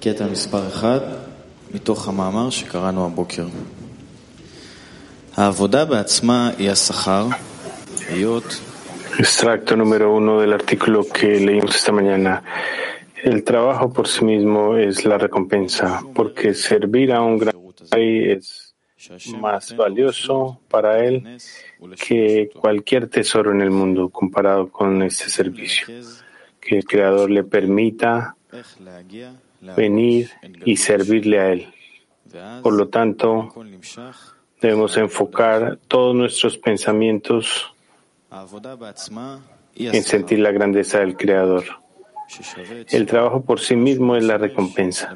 קטע מספר אחד מתוך המאמר שקראנו הבוקר. העבודה בעצמה היא השכר, היות Extracto número uno del artículo que leímos esta mañana. El trabajo por sí mismo es la recompensa, porque servir a un gran rey es más valioso para él que cualquier tesoro en el mundo comparado con este servicio. Que el Creador le permita venir y servirle a él. Por lo tanto, debemos enfocar todos nuestros pensamientos en sentir la grandeza del Creador. El trabajo por sí mismo es la recompensa.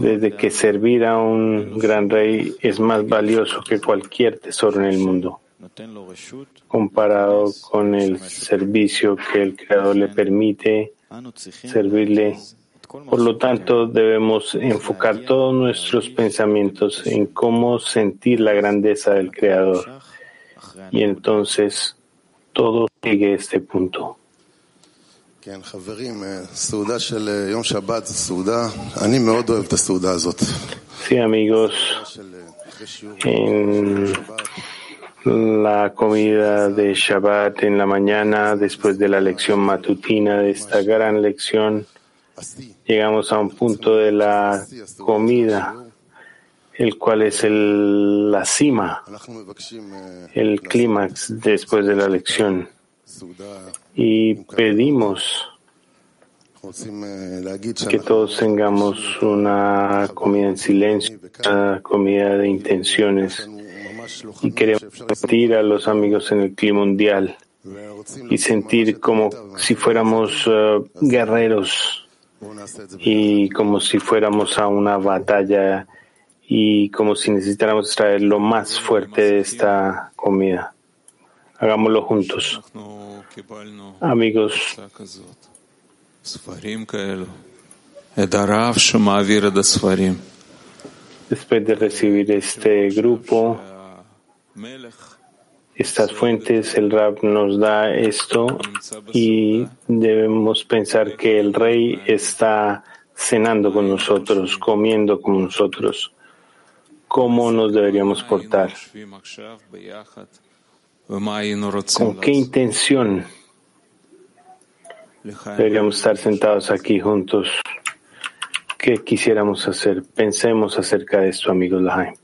Desde que servir a un gran rey es más valioso que cualquier tesoro en el mundo, comparado con el servicio que el Creador le permite servirle. Por lo tanto, debemos enfocar todos nuestros pensamientos en cómo sentir la grandeza del Creador. Y entonces todo sigue este punto. Sí, amigos, en la comida de Shabbat en la mañana, después de la lección matutina de esta gran lección, llegamos a un punto de la comida el cual es el, la cima, el clímax después de la lección. Y pedimos que todos tengamos una comida en silencio, una comida de intenciones. Y queremos sentir a los amigos en el clima mundial y sentir como si fuéramos uh, guerreros y como si fuéramos a una batalla y como si necesitáramos extraer lo más fuerte de esta comida. Hagámoslo juntos. Amigos, después de recibir este grupo, estas fuentes, el Rab nos da esto y debemos pensar que el Rey está cenando con nosotros, comiendo con nosotros cómo nos deberíamos portar, con qué intención deberíamos estar sentados aquí juntos, qué quisiéramos hacer. Pensemos acerca de esto, amigos Lahaim.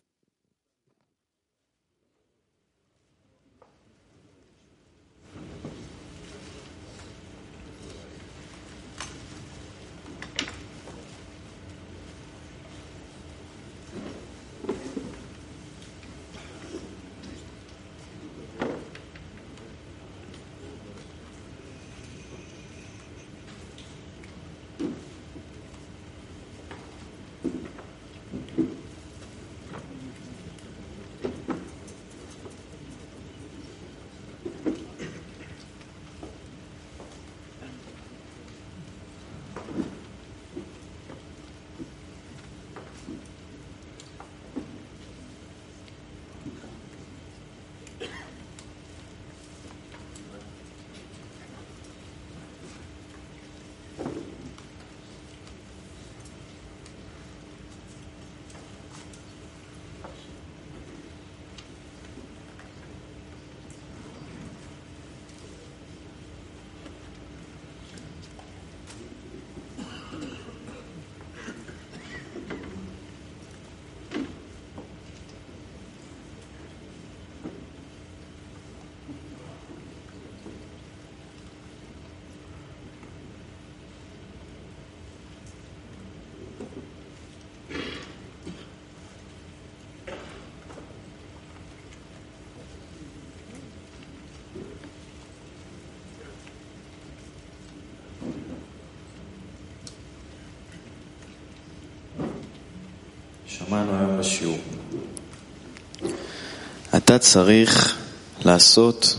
אתה צריך לעשות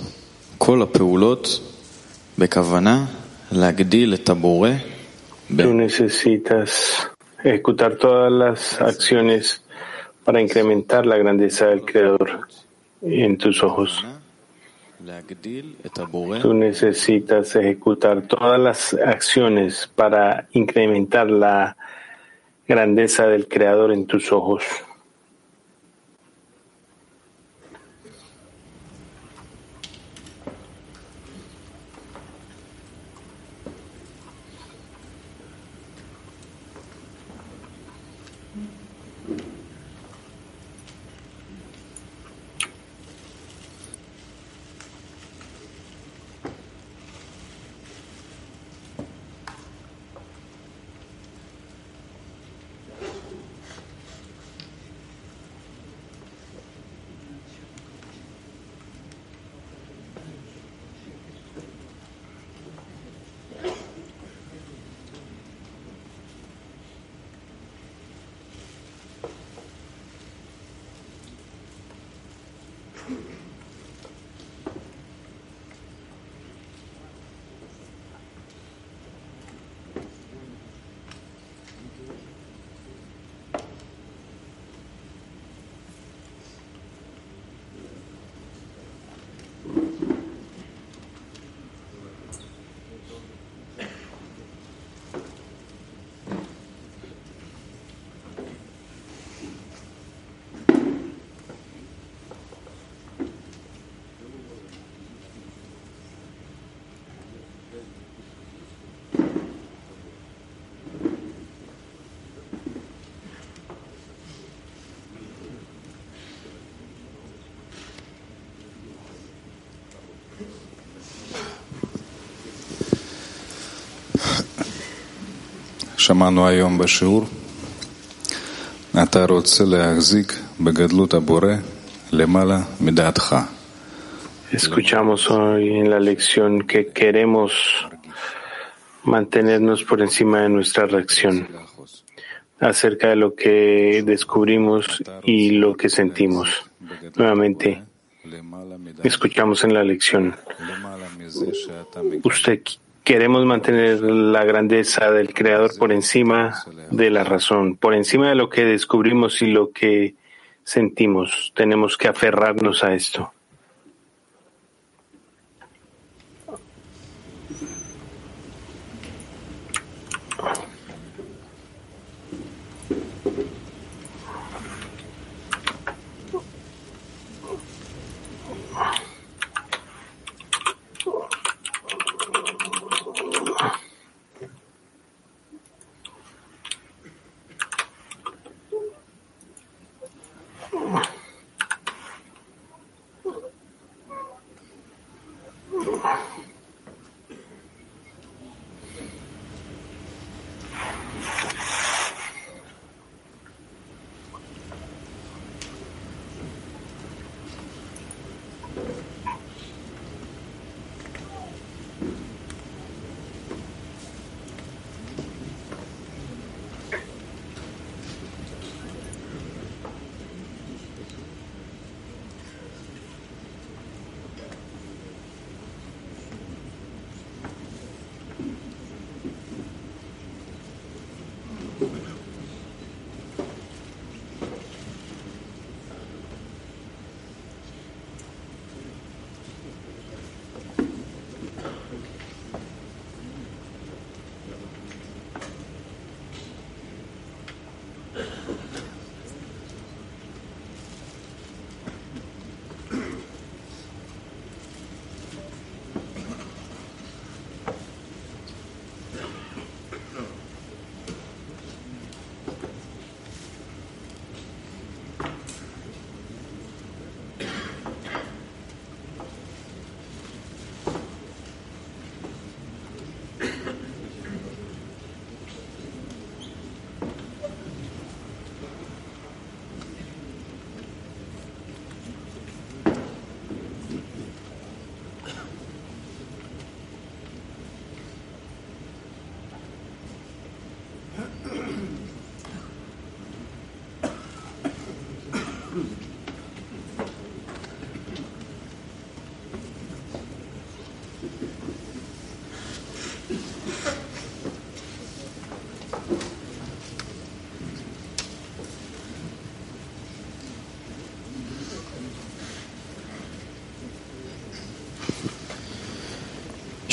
כל הפעולות בכוונה להגדיל את הבורא. Tú necesitas ejecutar todas las acciones para incrementar la grandeza del Creador en tus ojos. Tú necesitas ejecutar todas las acciones para incrementar la grandeza del Creador en tus ojos. שמענו היום בשיעור, אתה רוצה להחזיק בגדלות הבורא למעלה מדעתך. Escuchamos hoy en la lección que queremos mantenernos por encima de nuestra reacción acerca de lo que descubrimos y lo que sentimos. Nuevamente, escuchamos en la lección. Usted Queremos mantener la grandeza del Creador por encima de la razón, por encima de lo que descubrimos y lo que sentimos. Tenemos que aferrarnos a esto.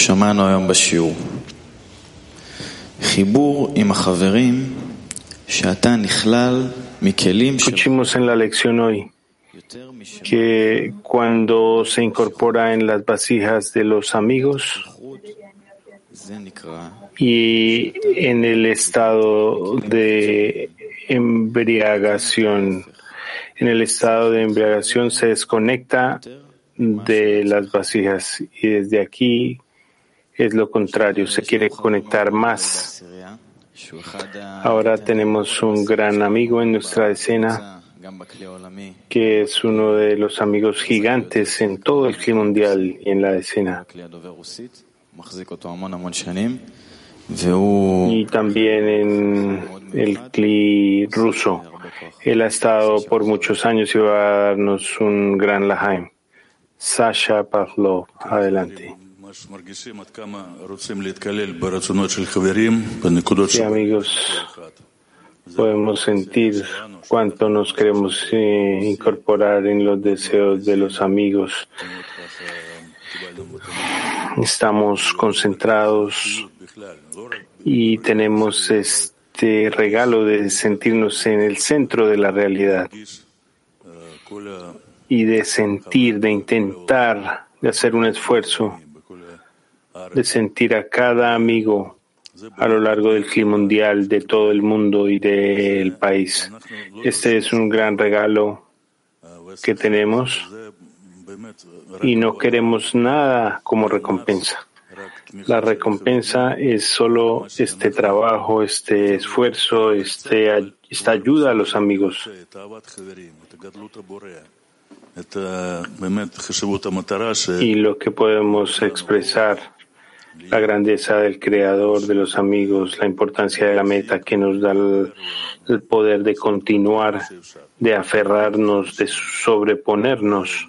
שמענו היום בשיעור. חיבור עם החברים שאתה נכלל מכלים של Escuchimos en la lección hoy יותר משל que cuando se incorpora en las vasijas de los amigos זה נקרא y en el estado de embriagación, en el estado de embriagación se desconecta de las vasijas y desde aquí es lo contrario, se quiere conectar más. Ahora tenemos un gran amigo en nuestra escena que es uno de los amigos gigantes en todo el clima mundial y en la escena. Y también en el CLI ruso. Él ha estado por muchos años y va a darnos un gran Lahaim. Sasha Pavlov, adelante. Sí, amigos, podemos sentir cuánto nos queremos eh, incorporar en los deseos de los amigos. Estamos concentrados y tenemos este regalo de sentirnos en el centro de la realidad y de sentir, de intentar, de hacer un esfuerzo de sentir a cada amigo a lo largo del clima mundial, de todo el mundo y del país. Este es un gran regalo que tenemos y no queremos nada como recompensa. La recompensa es solo este trabajo, este esfuerzo, este esta ayuda a los amigos. Y lo que podemos expresar la grandeza del creador, de los amigos, la importancia de la meta que nos da el, poder de continuar, de aferrarnos, de sobreponernos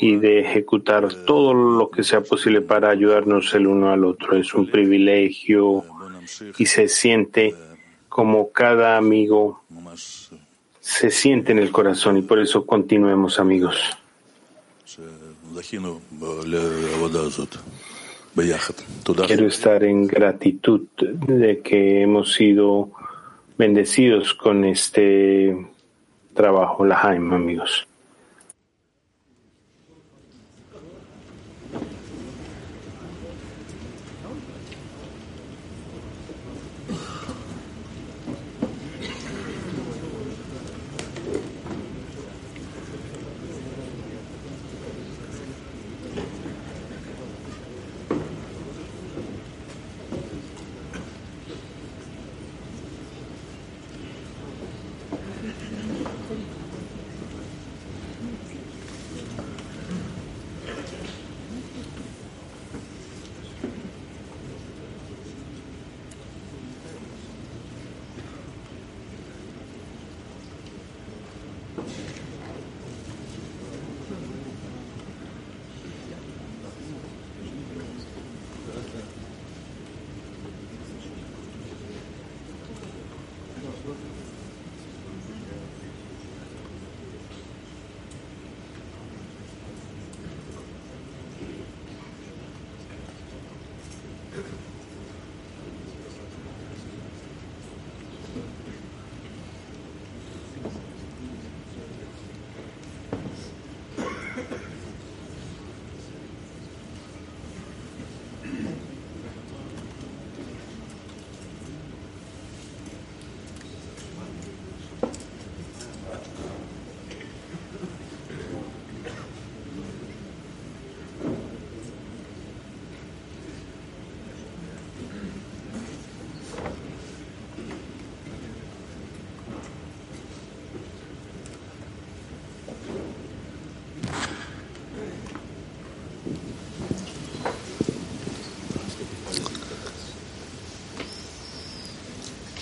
y de ejecutar todo lo que sea posible para ayudarnos el uno al otro. Es un privilegio y se siente como cada amigo se siente en el corazón y por eso continuemos amigos. Quiero estar en gratitud de que hemos sido bendecidos con este trabajo, la Jaime, amigos.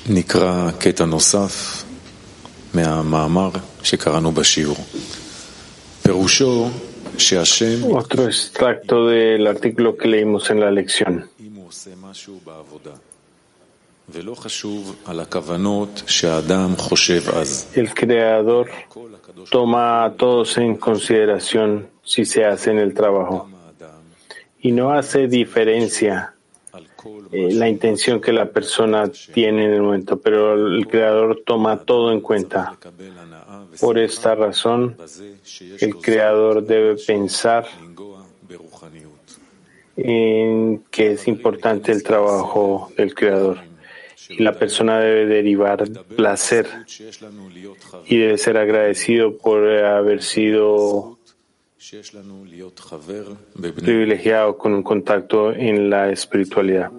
נקרא קטע נוסף מהמאמר שקראנו בשיעור. פירושו שהשם, Otro extracto del artículo que leímos en la lección. אם הוא עושה משהו בעבודה, ולא חשוב על הכוונות שהאדם חושב אז. El creador כל הקדוש toma a todos en consideración si se hace en el trabajo. האדם y no hace diferencia eh, la intención que la persona tiene en el momento, pero el Creador toma todo en cuenta. Por esta razón, el Creador debe pensar en que es importante el trabajo del Creador. Y la persona debe derivar placer y debe ser agradecido por haber sido privilegiado con un contacto en la espiritualidad.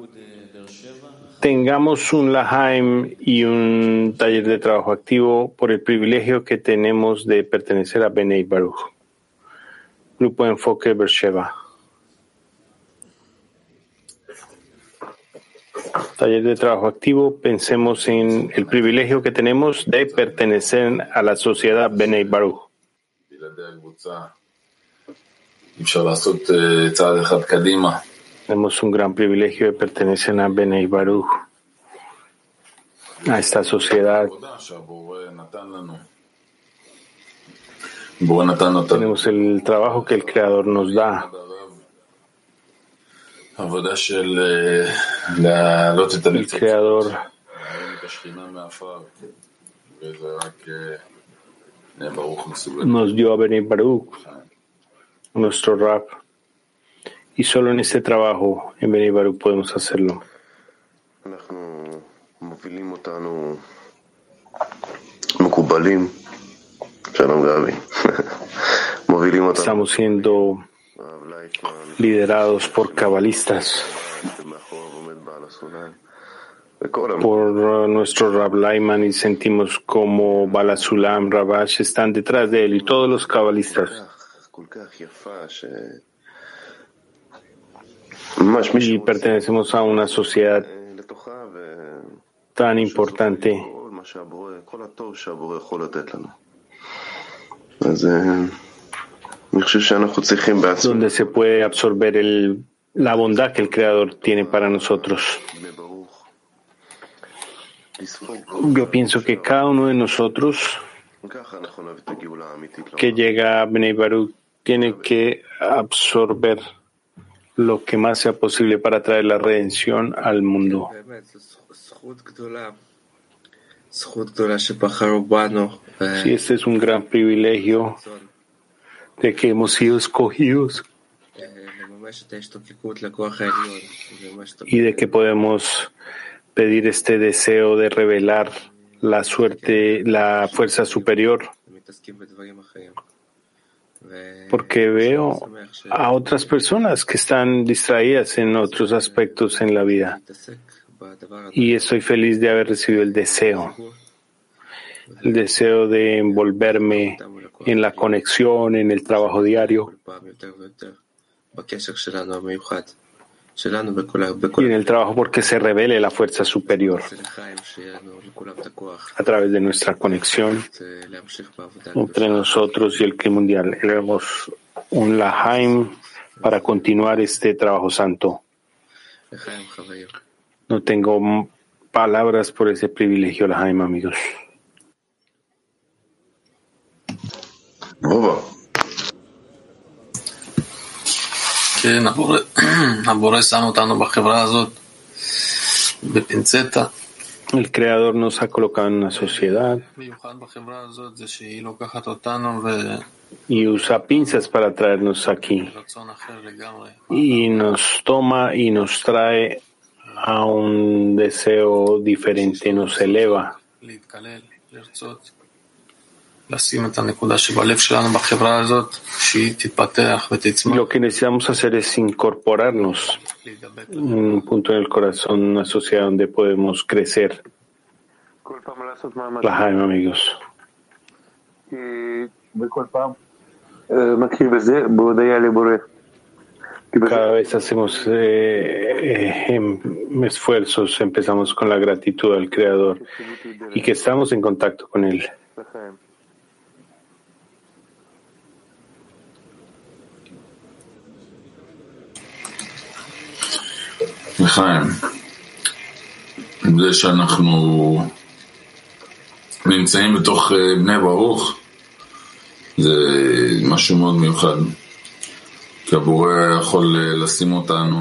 Tengamos un Lahaim y un taller de trabajo activo por el privilegio que tenemos de pertenecer a Benei Baruch. Grupo de Enfoque Bersheva. Taller de trabajo activo, pensemos en el privilegio que tenemos de pertenecer a la sociedad Benei Baruch. Tenemos un gran privilegio de pertenecer a Benei Baruch, a esta sociedad. Tenemos el trabajo que el Creador nos da. El Creador. Nos dio a Benei Baruch nuestro rap. Y solo en este trabajo, en Benibaru, podemos hacerlo. Estamos siendo liderados por cabalistas, por nuestro Rab Laiman y sentimos como Balasulam, Rabash están detrás de él y todos los cabalistas. Y pertenecemos a una sociedad tan importante. Donde se puede absorber el, la bondad que el Creador tiene para nosotros. Yo pienso que cada uno de nosotros que llega a Bnei Baruch tiene que absorber lo que más sea posible para traer la redención al mundo. Sí, este es un gran privilegio de que hemos sido escogidos y de que podemos pedir este deseo de revelar la suerte, la fuerza superior porque veo a otras personas que están distraídas en otros aspectos en la vida. Y estoy feliz de haber recibido el deseo, el deseo de envolverme en la conexión, en el trabajo diario y en el trabajo porque se revele la fuerza superior a través de nuestra conexión entre nosotros y el que mundial. Éramos un Lahaim para continuar este trabajo santo. No tengo palabras por ese privilegio, Lahaim, amigos. כן, El Creador nos ha colocado en una sociedad. Y usa pinzas para traernos aquí. y nos toma y nos trae a un deseo diferente, nos eleva. Lo que necesitamos hacer es incorporarnos un punto en el corazón, una sociedad donde podemos crecer. Amigos. Cada vez hacemos eh, em, esfuerzos, empezamos con la gratitud al Creador y que estamos en contacto con Él. לחיים. זה שאנחנו נמצאים בתוך בני ברוך זה משהו מאוד מיוחד.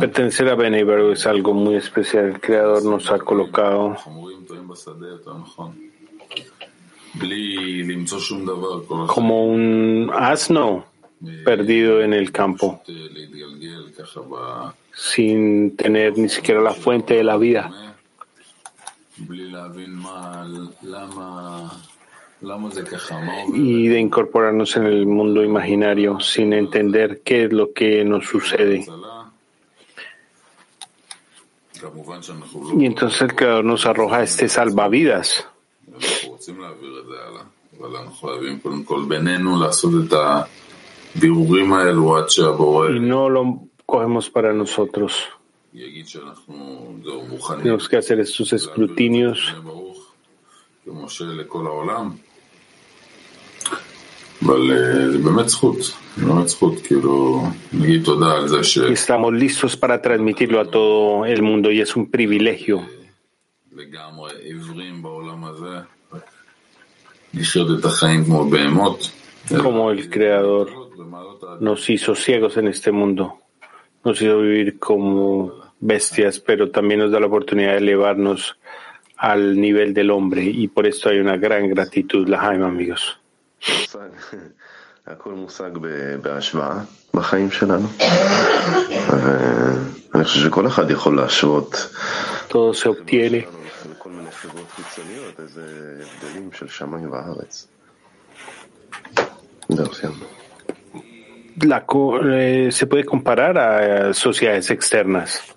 Pertenecer a Bene Baruch es algo muy especial. El Creador nos ha colocado como un asno perdido en el campo, sin tener ni siquiera la fuente de la vida. Y de incorporarnos en el mundo imaginario sin entender qué es lo que nos sucede. Y entonces el Creador nos arroja este salvavidas. Y no lo cogemos para nosotros. Tenemos que hacer estos escrutinios. Estamos listos para transmitirlo a todo el mundo y es un privilegio. Como el Creador nos hizo ciegos en este mundo, nos hizo vivir como bestias, pero también nos da la oportunidad de elevarnos al nivel del hombre y por esto hay una gran gratitud, la Jaime, amigos. Todo se obtiene. La, eh, se puede comparar a sociedades externas.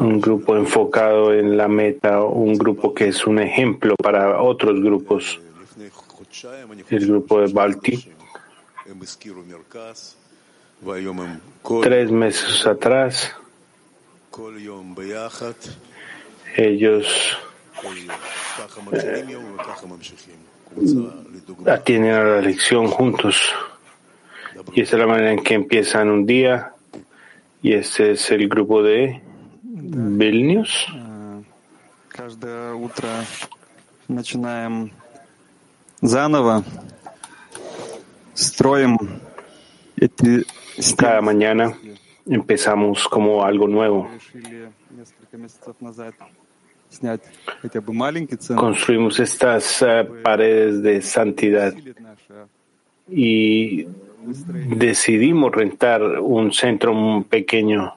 un grupo enfocado en la meta, un grupo que es un ejemplo para otros grupos. El grupo de Balti. Tres meses atrás, ellos eh, atienden a la lección juntos. Y esa es la manera en que empiezan un día Y este es el grupo de Vilnius. Каждое утро начинаем заново, строим эти Cada стены. mañana empezamos como algo nuevo. Решили несколько месяцев назад снять хотя бы маленький центр. Construimos estas eh, paredes de santidad усилит наше y выстроение. decidimos rentar un centro pequeño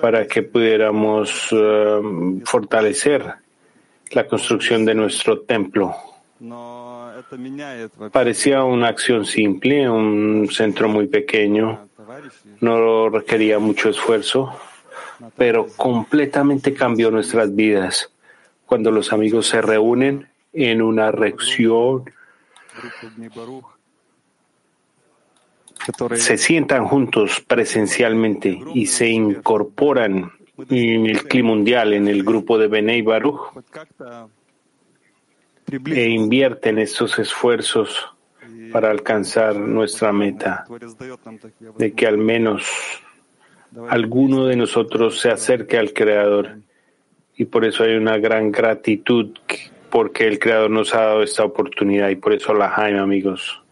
para que pudiéramos eh, fortalecer la construcción de nuestro templo. Parecía una acción simple, un centro muy pequeño, no requería mucho esfuerzo, pero completamente cambió nuestras vidas. Cuando los amigos se reúnen en una reacción se sientan juntos presencialmente y se incorporan en el clima mundial, en el grupo de Benei Baruch, e invierten estos esfuerzos para alcanzar nuestra meta, de que al menos alguno de nosotros se acerque al Creador. Y por eso hay una gran gratitud porque el Creador nos ha dado esta oportunidad y por eso la Jaime, amigos.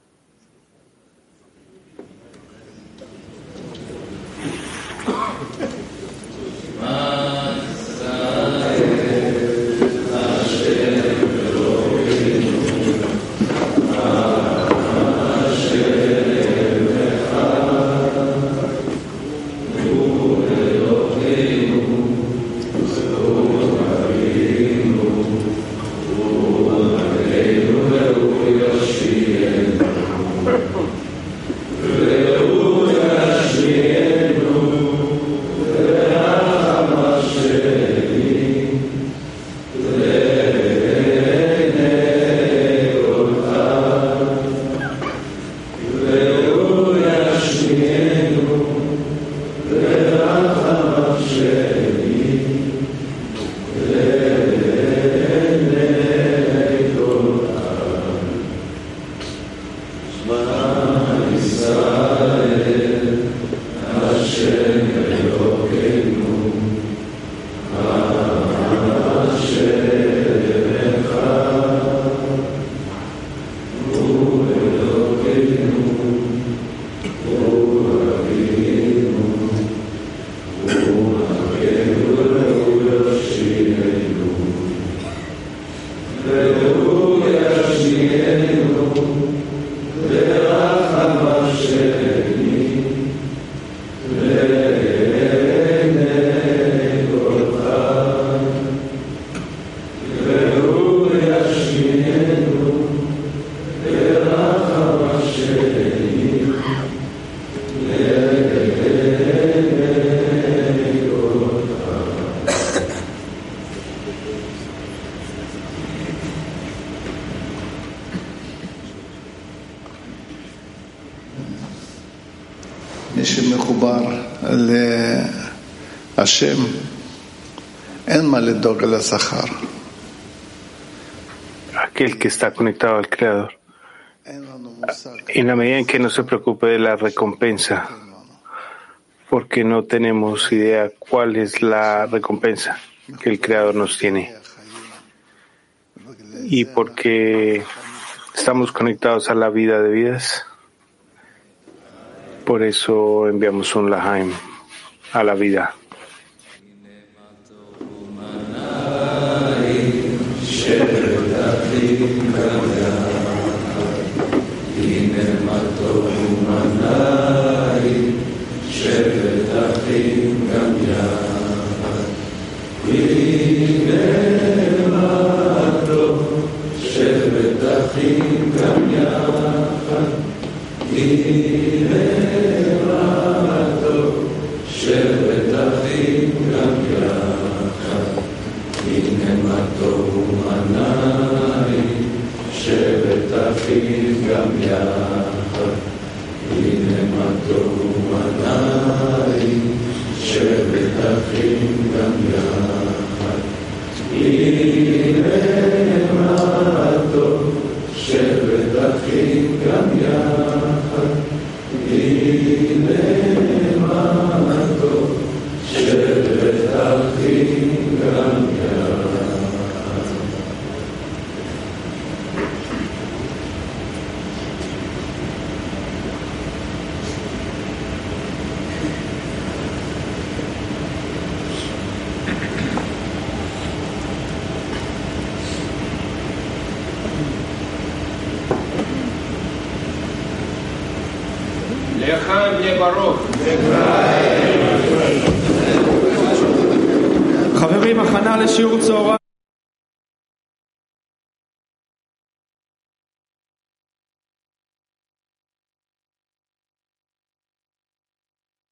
מי שמחובר להשם, אין מה לדאוג על השכר. Aquel que está conectado al Creador. אין לנו מושג. En la medida en que no se preocupe de la recompensa, porque no tenemos idea cuál es la recompensa que el Creador nos tiene. Y porque estamos conectados a la vida de vidas, por eso enviamos un Lahaim a la vida.